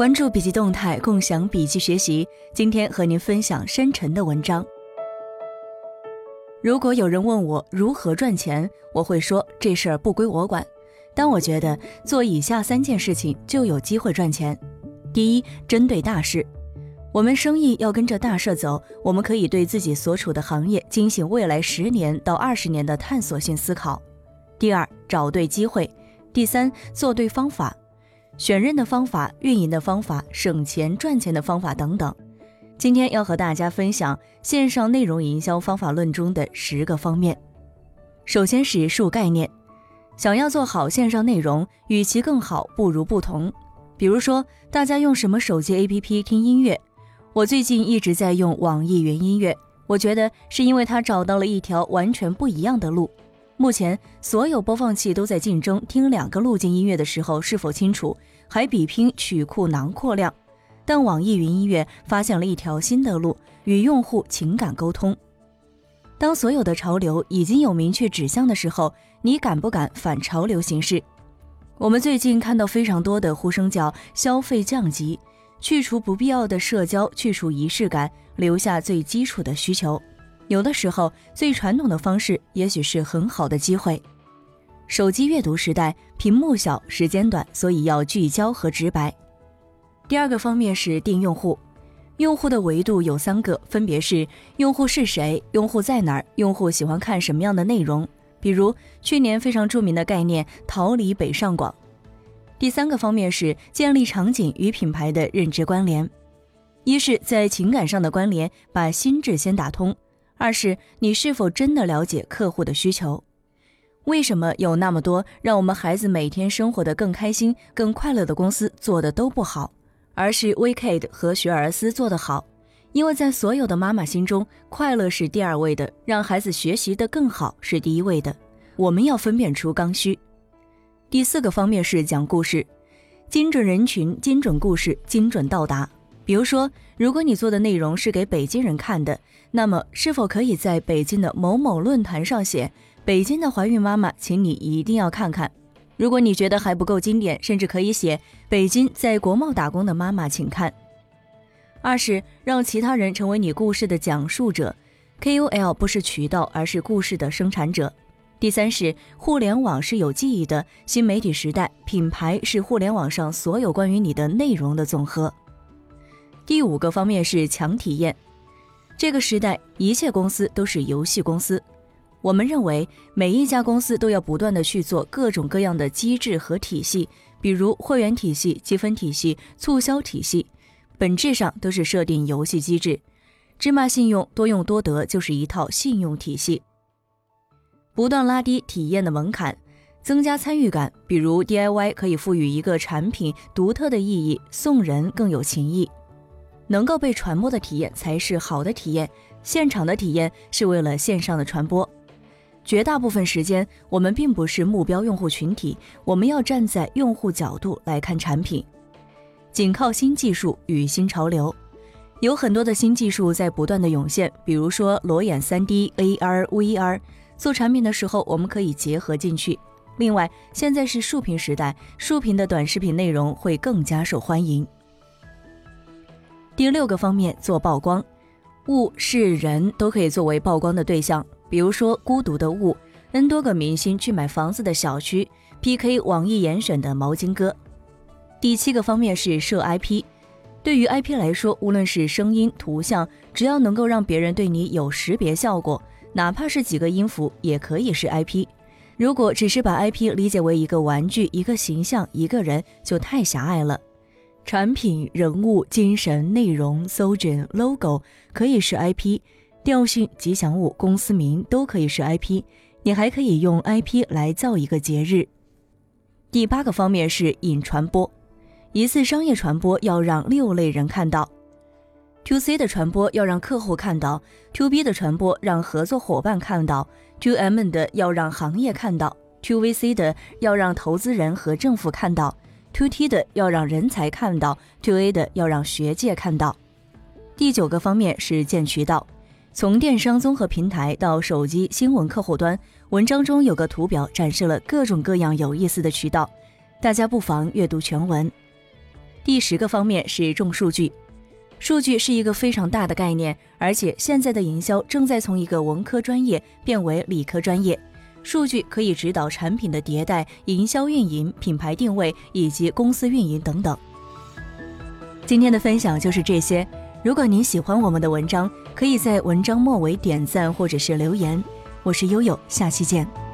关注笔记动态，共享笔记学习。今天和您分享深沉的文章。如果有人问我如何赚钱，我会说这事儿不归我管。但我觉得做以下三件事情就有机会赚钱。第一，针对大事，我们生意要跟着大事走，我们可以对自己所处的行业进行未来十年到二十年的探索性思考。第二，找对机会。第三，做对方法，选任的方法、运营的方法、省钱赚钱的方法等等。今天要和大家分享线上内容营销方法论中的十个方面。首先是数概念，想要做好线上内容，与其更好，不如不同。比如说，大家用什么手机 APP 听音乐？我最近一直在用网易云音乐，我觉得是因为它找到了一条完全不一样的路。目前所有播放器都在竞争听两个路径音乐的时候是否清楚，还比拼曲库囊括量。但网易云音乐发现了一条新的路，与用户情感沟通。当所有的潮流已经有明确指向的时候，你敢不敢反潮流行事？我们最近看到非常多的呼声叫消费降级，去除不必要的社交，去除仪式感，留下最基础的需求。有的时候，最传统的方式也许是很好的机会。手机阅读时代，屏幕小，时间短，所以要聚焦和直白。第二个方面是定用户，用户的维度有三个，分别是用户是谁、用户在哪儿、用户喜欢看什么样的内容。比如去年非常著名的概念“逃离北上广”。第三个方面是建立场景与品牌的认知关联，一是在情感上的关联，把心智先打通。二是你是否真的了解客户的需求？为什么有那么多让我们孩子每天生活的更开心、更快乐的公司做的都不好，而是 Wicked 和学而思做得好？因为在所有的妈妈心中，快乐是第二位的，让孩子学习的更好是第一位的。我们要分辨出刚需。第四个方面是讲故事，精准人群、精准故事、精准到达。比如说，如果你做的内容是给北京人看的，那么是否可以在北京的某某论坛上写“北京的怀孕妈妈，请你一定要看看”？如果你觉得还不够经典，甚至可以写“北京在国贸打工的妈妈，请看”。二是让其他人成为你故事的讲述者，KOL 不是渠道，而是故事的生产者。第三是互联网是有记忆的新媒体时代，品牌是互联网上所有关于你的内容的总和。第五个方面是强体验。这个时代，一切公司都是游戏公司。我们认为，每一家公司都要不断的去做各种各样的机制和体系，比如会员体系、积分体系、促销体系，本质上都是设定游戏机制。芝麻信用多用多得就是一套信用体系，不断拉低体验的门槛，增加参与感。比如 DIY 可以赋予一个产品独特的意义，送人更有情义。能够被传播的体验才是好的体验，现场的体验是为了线上的传播。绝大部分时间，我们并不是目标用户群体，我们要站在用户角度来看产品。仅靠新技术与新潮流，有很多的新技术在不断的涌现，比如说裸眼 3D、AR、VR，做产品的时候我们可以结合进去。另外，现在是竖屏时代，竖屏的短视频内容会更加受欢迎。第六个方面做曝光，物是人都可以作为曝光的对象，比如说孤独的物，n 多个明星去买房子的小区，PK 网易严选的毛巾哥。第七个方面是设 IP，对于 IP 来说，无论是声音、图像，只要能够让别人对你有识别效果，哪怕是几个音符也可以是 IP。如果只是把 IP 理解为一个玩具、一个形象、一个人，就太狭隘了。产品、人物、精神、内容、搜 n logo 可以是 IP，调性、吉祥物、公司名都可以是 IP。你还可以用 IP 来造一个节日。第八个方面是引传播，一次商业传播要让六类人看到：To C 的传播要让客户看到，To B 的传播让合作伙伴看到，To M 的要让行业看到，To VC 的要让投资人和政府看到。To T 的要让人才看到，To A 的要让学界看到。第九个方面是建渠道，从电商综合平台到手机新闻客户端，文章中有个图表展示了各种各样有意思的渠道，大家不妨阅读全文。第十个方面是重数据。数据是一个非常大的概念，而且现在的营销正在从一个文科专业变为理科专业。数据可以指导产品的迭代、营销运营、品牌定位以及公司运营等等。今天的分享就是这些。如果您喜欢我们的文章，可以在文章末尾点赞或者是留言。我是悠悠，下期见。